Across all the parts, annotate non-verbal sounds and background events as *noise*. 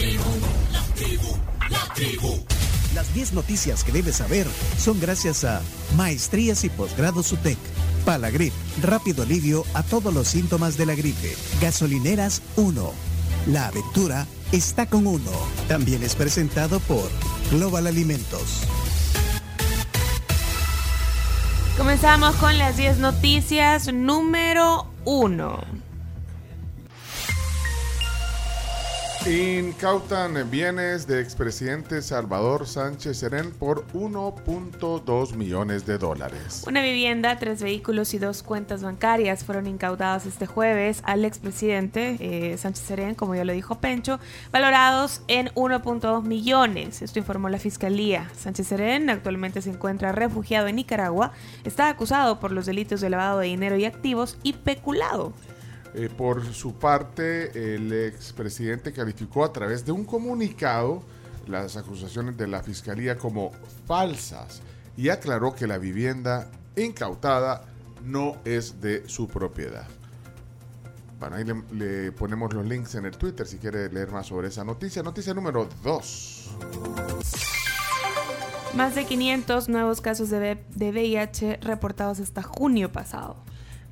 la tribu, la tribu. Las 10 noticias que debes saber son gracias a Maestrías y Posgrados UTEC, Palagrip, rápido alivio a todos los síntomas de la gripe, Gasolineras 1. La aventura está con uno. También es presentado por Global Alimentos. Comenzamos con las 10 noticias número 1. Incautan bienes de expresidente Salvador Sánchez Serén por 1.2 millones de dólares. Una vivienda, tres vehículos y dos cuentas bancarias fueron incautadas este jueves al expresidente eh, Sánchez Serén, como ya lo dijo Pencho, valorados en 1.2 millones. Esto informó la fiscalía. Sánchez Serén actualmente se encuentra refugiado en Nicaragua. Está acusado por los delitos de lavado de dinero y activos y peculado. Eh, por su parte, el expresidente calificó a través de un comunicado las acusaciones de la fiscalía como falsas y aclaró que la vivienda incautada no es de su propiedad. Bueno, ahí le, ponemos los links en el Twitter si quiere leer más sobre esa noticia. Noticia número 2. Más de 500 nuevos casos de VIH reportados hasta junio pasado.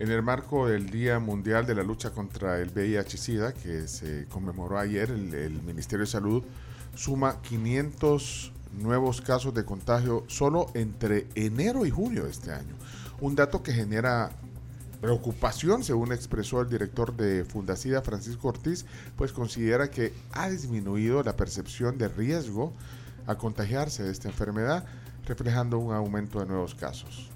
En el marco del Día Mundial de la Lucha contra el VIH-Sida, que se conmemoró ayer, el, Ministerio de Salud suma 500 nuevos casos de contagio solo entre enero y julio de este año. Un dato que genera preocupación, según expresó el director de Fundacida, Francisco Ortiz, pues considera que ha disminuido la percepción de riesgo a contagiarse de esta enfermedad, reflejando un aumento de nuevos casos.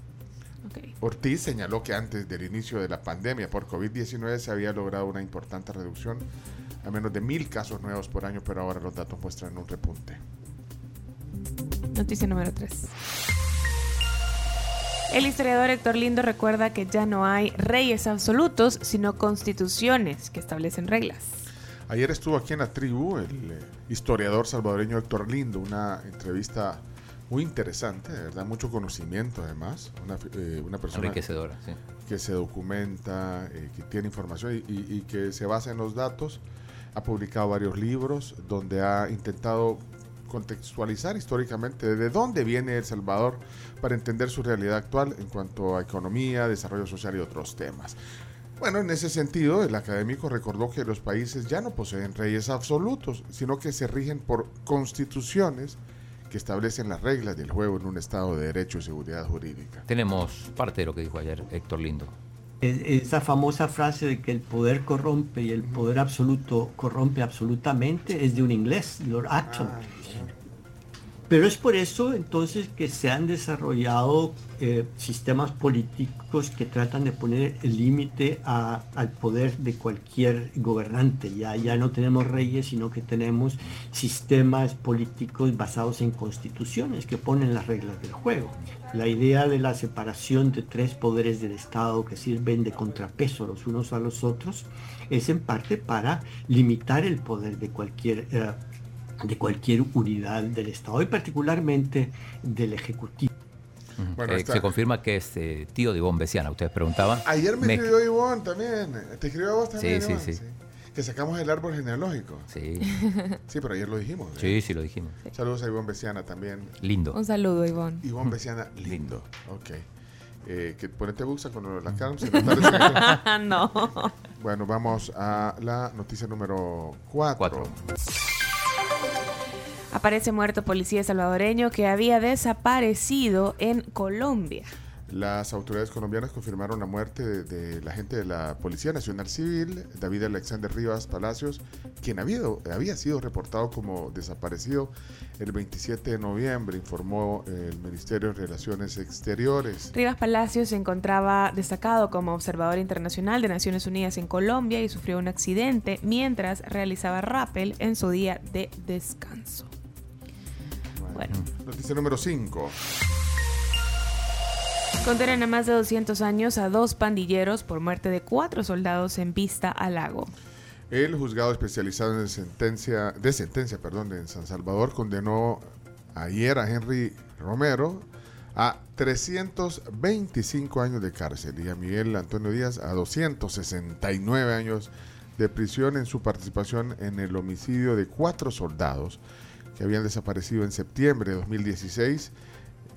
Ortiz señaló que antes del inicio de la pandemia por COVID-19 se había logrado una importante reducción a menos de mil casos nuevos por año, pero ahora los datos muestran un repunte. Noticia número 3. El historiador Héctor Lindo recuerda que ya no hay reyes absolutos, sino constituciones que establecen reglas. Ayer estuvo aquí en la tribu el eh, historiador salvadoreño Héctor Lindo, una entrevista muy interesante, de verdad, mucho conocimiento además, una, eh, persona que se documenta, eh, que tiene información y, que se basa en los datos, ha publicado varios libros donde ha intentado contextualizar históricamente de dónde viene El Salvador para entender su realidad actual en cuanto a economía, desarrollo social y otros temas. Bueno, en ese sentido, el académico recordó que los países ya no poseen reyes absolutos, sino que se rigen por constituciones que establecen las reglas del juego en un Estado de Derecho y Seguridad Jurídica. Tenemos parte de lo que dijo ayer Héctor Lindo. Esa famosa frase de que el poder corrompe y el poder absoluto corrompe absolutamente es de un inglés, Lord Acton. Ah, pero es por eso entonces que se han desarrollado eh, sistemas políticos que tratan de poner el límite al poder de cualquier gobernante. Ya, ya no tenemos reyes, sino que tenemos sistemas políticos basados en constituciones que ponen las reglas del juego. La idea de la separación de tres poderes del Estado que sirven de contrapeso los unos a los otros es en parte para limitar el poder de cualquier eh, de cualquier unidad del Estado y particularmente del Ejecutivo. Eh, se confirma que es eh, tío de Ivonne Besiana, ustedes preguntaban. Ayer me, escribió Ivonne también, te escribió vos también. Sí, sí, sí. Que sacamos el árbol genealógico. Sí. *laughs* Sí, pero ayer lo dijimos. Sí, sí, lo dijimos. Saludos a Ivonne Besiana también. Lindo. Un saludo, Ivonne. Ivonne Besiana, lindo. Ok. Eh, que ponete buxa con las calmas. *laughs* no. Bueno, vamos a la noticia número 4. Aparece muerto policía salvadoreño que había desaparecido en Colombia. Las autoridades colombianas confirmaron la muerte de, la agente de la Policía Nacional Civil, David Alexander Rivas Palacios, quien había, había sido reportado como desaparecido el 27 de noviembre, informó el Ministerio de Relaciones Exteriores. Rivas Palacios se encontraba destacado como observador internacional de Naciones Unidas en Colombia y sufrió un accidente mientras realizaba rappel en su día de descanso. Bueno. Noticia número 5. Condenan a más de 200 años a dos pandilleros por muerte de cuatro soldados en Vista al Lago. El juzgado especializado en sentencia, de sentencia perdón, en San Salvador condenó ayer a Henry Romero a 325 años de cárcel y a Miguel Antonio Díaz a 269 años de prisión en su participación en el homicidio de cuatro soldados que habían desaparecido en septiembre de 2016.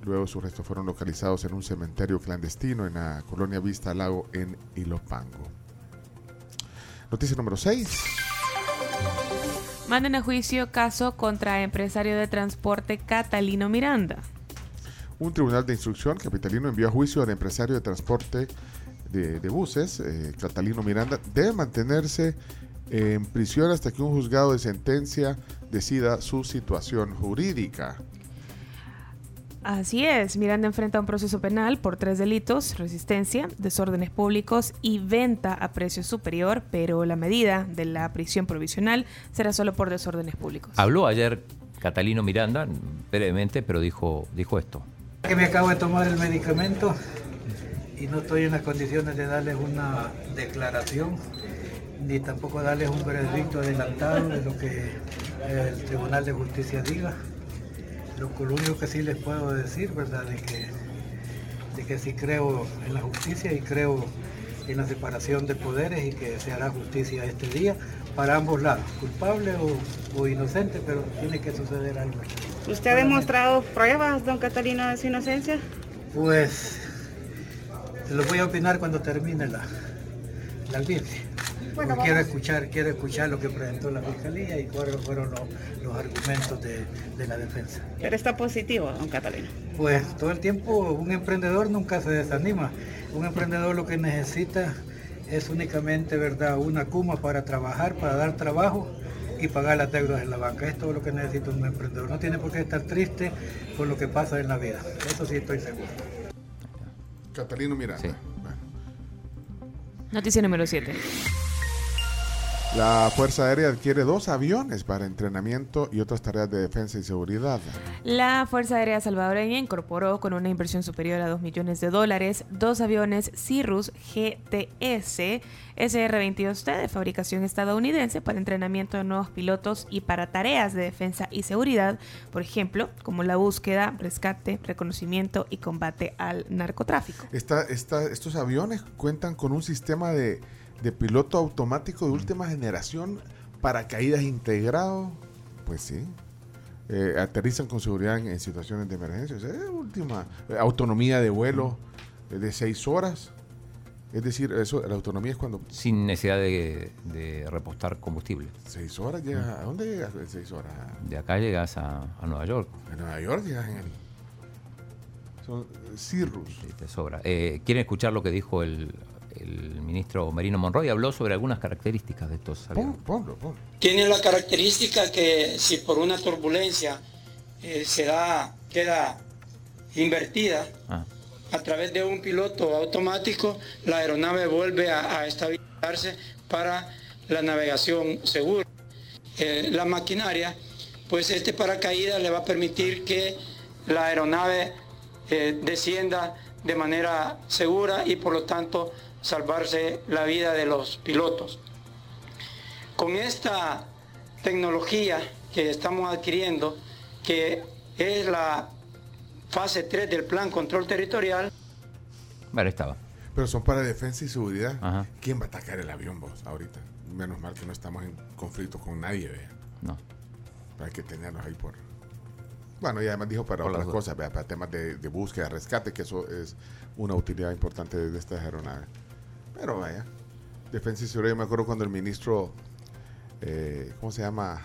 Luego sus restos fueron localizados en un cementerio clandestino en la colonia Vista Lago en Ilopango. Noticia número 6. Manden a juicio caso contra empresario de transporte Catalino Miranda. Un tribunal de instrucción capitalino envió a juicio al empresario de transporte de, buses, eh, Catalino Miranda, debe mantenerse en prisión hasta que un juzgado de sentencia decida su situación jurídica. Así es, Miranda enfrenta un proceso penal por tres delitos, resistencia, desórdenes públicos y venta a precio superior, pero la medida de la prisión provisional será solo por desórdenes públicos. Habló ayer Catalino Miranda, brevemente, pero dijo, dijo esto. Que me acabo de tomar el medicamento y no estoy en las condiciones de darles una declaración ni tampoco darles un veredicto adelantado de lo que el Tribunal de Justicia diga. Lo, único que sí les puedo decir, ¿verdad?, de que, de que sí creo en la justicia y creo en la separación de poderes y que se hará justicia este día para ambos lados, culpable o, inocente, pero tiene que suceder algo. ¿Usted ha demostrado pruebas, don Catalina, de su inocencia? Pues lo voy a opinar cuando termine la, la audiencia quiero escuchar, quiero escuchar lo que presentó la fiscalía y cuáles fueron los, argumentos de, la defensa. Pero está positivo, don Catalina. Pues todo el tiempo un emprendedor nunca se desanima. Un emprendedor lo que necesita es únicamente, ¿verdad?, una cuma para trabajar, para dar trabajo y pagar las deudas en la banca. Es todo lo que necesita un emprendedor. No tiene por qué estar triste con lo que pasa en la vida. Eso sí estoy seguro. Catalino Miranda. Noticia número 7. La Fuerza Aérea adquiere dos aviones para entrenamiento y otras tareas de defensa y seguridad. La Fuerza Aérea salvadoreña incorporó con una inversión superior a 2 millones de dólares dos aviones Cirrus GTS SR-22T de fabricación estadounidense para entrenamiento de nuevos pilotos y para tareas de defensa y seguridad, por ejemplo, como la búsqueda, rescate, reconocimiento y combate al narcotráfico. estos aviones cuentan con un sistema de de piloto automático de última generación para caídas integrado, pues sí. Eh, aterrizan con seguridad en, situaciones de emergencia. Es última eh, autonomía de vuelo eh, de seis horas. Es decir, eso, la autonomía es cuando... Sin necesidad de, repostar combustible. ¿Seis horas llegas? ¿A dónde llegas en seis horas? De acá llegas a, Nueva York. En Nueva York llegas en el... Son Cirrus. Sí, te sobra. ¿Quieren escuchar lo que dijo el el ministro Merino Monroy habló sobre algunas características de estos aviones. Tiene la característica que si por una turbulencia eh, se da, queda invertida ah. a través de un piloto automático, la aeronave vuelve a, estabilizarse para la navegación segura. Eh, la maquinaria, pues este paracaídas le va a permitir que la aeronave eh, descienda de manera segura y por lo tanto salvarse la vida de los pilotos. Con esta tecnología que estamos adquiriendo, que es la fase 3 del plan control territorial. Vale, estaba. Pero son para defensa y seguridad. ¿Quién va a atacar el avión vos ahorita? Menos mal que no estamos en conflicto con nadie, vea. No. Hay que tenerlos ahí por... Bueno, y además dijo para otras cosas, para temas de, de, búsqueda, rescate, que eso es una utilidad importante de estas aeronaves. Pero vaya, defensa y seguridad. Yo me acuerdo cuando el ministro, eh, ¿cómo se llama?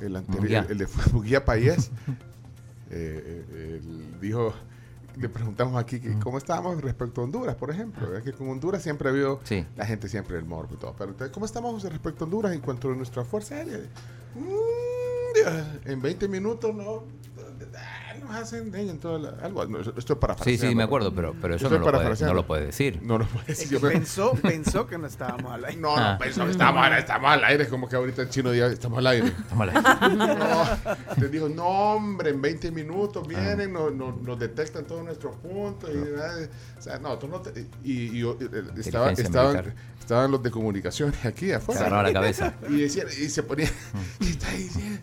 El anterior, el, de Muguía Payés, *laughs* eh, eh, dijo, le preguntamos aquí que cómo estábamos respecto a Honduras, por ejemplo. Es que con Honduras siempre ha habido la gente siempre el morbo y todo. Pero ¿cómo estamos respecto a Honduras en cuanto a nuestra fuerza aérea? Mm, en 20 minutos no hacen en todo algo. esto es para Sí, sí, me acuerdo, pero, pero eso no lo, puede, no lo, puede, decir. No lo puede decir. pensó, pensó que no estábamos al aire. No, no, ah. pensó que estábamos al aire. Estamos al aire, como que ahorita el chino diga, estamos al aire. Estamos al aire. no, te dijo, no, hombre, en 20 minutos vienen, ah. nos, nos, detectan todos nuestros puntos. Y, o sea, no, tú no te, y, y, estaba, estaban, estaban los de comunicaciones aquí afuera. Se la cabeza. *laughs* y, decía, y se ponía, y está diciendo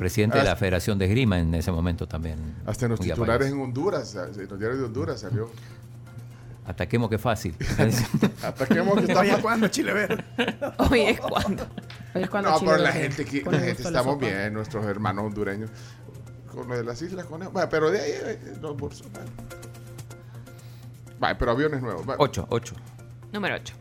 Presidente de la Federación de Esgrima en ese momento también. Hasta en los titulares en Honduras, en los diarios de Honduras salió. Ataquemos que fácil. *laughs* Ataquemos que está es cuando, Chile ver. Hoy es cuando. Hoy es cuando. No, pero la gente, que, la gente estamos bien, nuestros hermanos hondureños. Con lo de las islas con bueno, pero de ahí eh, los bolsos. Vale, pero aviones nuevos. Vale. 8, 8. Número 8.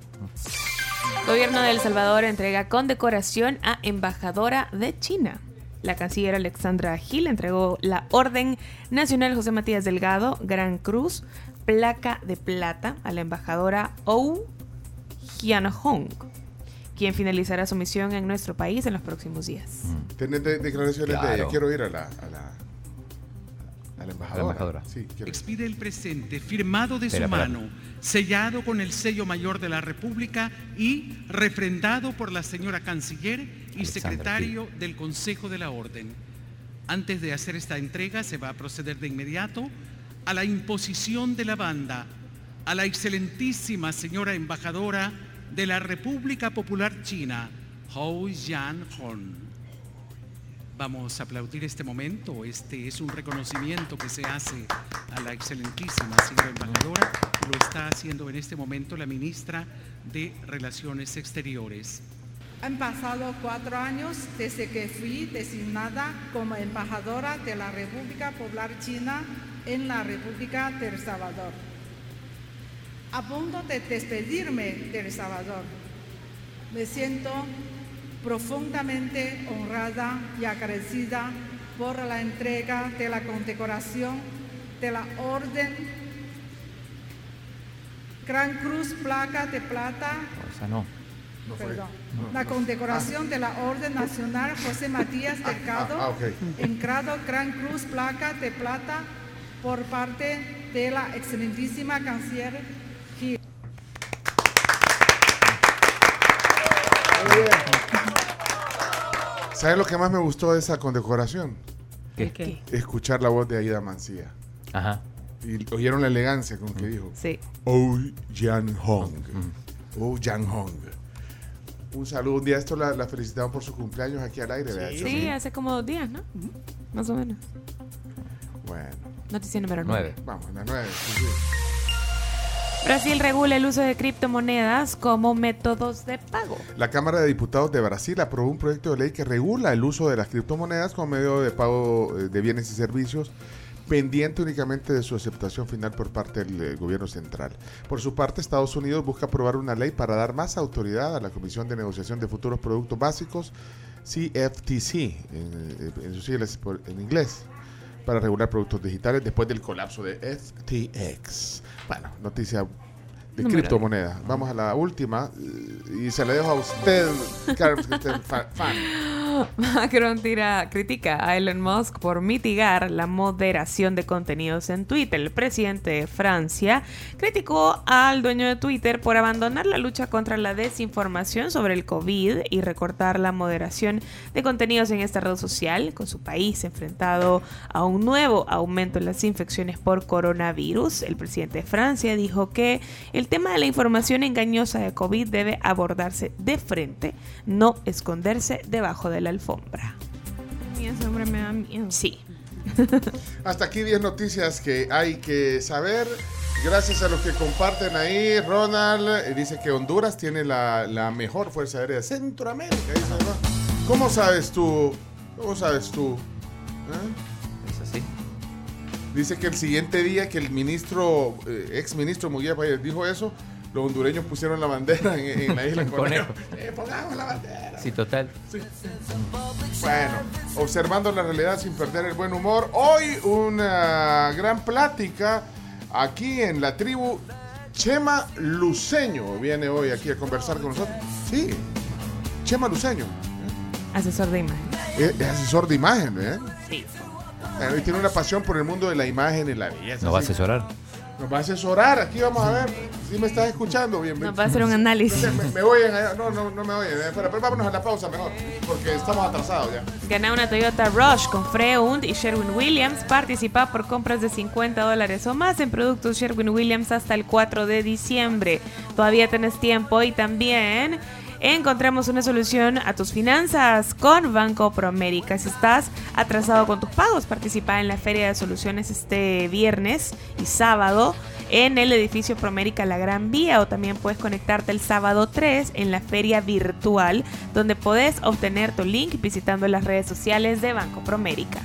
Gobierno de El Salvador entrega condecoración a embajadora de China. La canciller Alexandra Gil entregó la Orden Nacional José Matías Delgado, Gran Cruz, placa de plata a la embajadora Ou Hong, quien finalizará su misión en nuestro país en los próximos días. Mm. Tiene declaraciones de ella. Quiero ir a la, a la, a la embajadora. Sí, Expide el presente firmado de su mano, sellado con el sello mayor de la República y refrendado por la señora canciller y secretario del Consejo de la Orden. Antes de hacer esta entrega se va a proceder de inmediato a la imposición de la banda a la excelentísima señora embajadora de la República Popular China, Hou Yan-hon. Vamos a aplaudir este momento. Este es un reconocimiento que se hace a la excelentísima señora embajadora. Lo está haciendo en este momento la ministra de Relaciones Exteriores. Han pasado cuatro años desde que fui designada como embajadora de la República Popular China en la República del Salvador. A punto de despedirme del Salvador, me siento profundamente honrada y agradecida por la entrega de la condecoración de la Orden Gran Cruz Placa de Plata. Perdón, la condecoración de la Orden Nacional José Matías ah, Delgado ah, en grado Gran Cruz Placa de Plata por parte de la excelentísima canciller Gil. ¿Sabes lo que más me gustó de esa condecoración? ¿Qué? Escuchar la voz de Aida Mancía. Ajá. Y oyeron la elegancia con que dijo. Sí. Oh Jan Hong. Oh Jan Hong. Un saludo. Un día esto la, la felicitamos por su cumpleaños aquí al aire. Sí, sí hace como dos días, ¿no? Más o menos. Bueno. Noticia número 9. Vamos, la 9. Brasil regula el uso de criptomonedas como métodos de pago. La Cámara de Diputados de Brasil aprobó un proyecto de ley que regula el uso de las criptomonedas como medio de pago eh, de bienes y servicios pendiente únicamente de su aceptación final por parte del eh, gobierno central. Por su parte, Estados Unidos busca aprobar una ley para dar más autoridad a la Comisión de Negociación de Futuros Productos Básicos, CFTC, en, en sus siglas en inglés para regular productos digitales después del colapso de FTX. Bueno, noticia de criptomonedas. Vamos a la última y se la dejo a usted, que fan. Macron tira, critica a Elon Musk por mitigar la moderación de contenidos en Twitter. El presidente de Francia criticó al dueño de Twitter por abandonar la lucha contra la desinformación sobre el COVID y recortar la moderación de contenidos en esta red social, con su país enfrentado a un nuevo aumento en las infecciones por coronavirus. El presidente de Francia dijo que el tema de la información engañosa de COVID debe abordarse de frente, no esconderse debajo de la alfombra. ese hombre me da miedo. Sí. *laughs* Hasta aquí 10 noticias que hay que saber. Gracias a los que comparten ahí. Ronald eh, dice que Honduras tiene la, mejor fuerza aérea de Centroamérica. ¿Cómo sabes tú? ¿Cómo sabes tú? ¿Eh? Es así. Dice que el siguiente día que el ministro, eh, ex ministro Muguía dijo eso, los hondureños pusieron la bandera en, la isla *laughs* Conejo. Eh, pongamos la bandera. Sí, total. Bueno, observando la realidad sin perder el buen humor. Hoy una gran plática aquí en la tribu. Chema Luceño viene hoy aquí a conversar con nosotros. Sí, Chema Luceño. Asesor de imagen. Es, asesor de imagen, ¿eh? Sí. Y tiene una pasión por el mundo de la imagen y la belleza. ¿Nos va a asesorar? Nos va a asesorar, aquí vamos a ver si me estás escuchando bien. Nos va a hacer un análisis. Me, oyen no, no, no me oyen, eh, pero, vámonos a la pausa mejor, porque estamos atrasados ya. Gana una Toyota Rush con Freund y Sherwin Williams. Participa por compras de 50 dólares o más en productos Sherwin Williams hasta el 4 de diciembre. Todavía tenés tiempo y también encontramos una solución a tus finanzas con Banco Promérica. Si estás atrasado con tus pagos, participa en la Feria de Soluciones este viernes y sábado en el edificio Promérica La Gran Vía o también puedes conectarte el sábado 3 en la feria virtual donde podés obtener tu link visitando las redes sociales de Banco Promérica.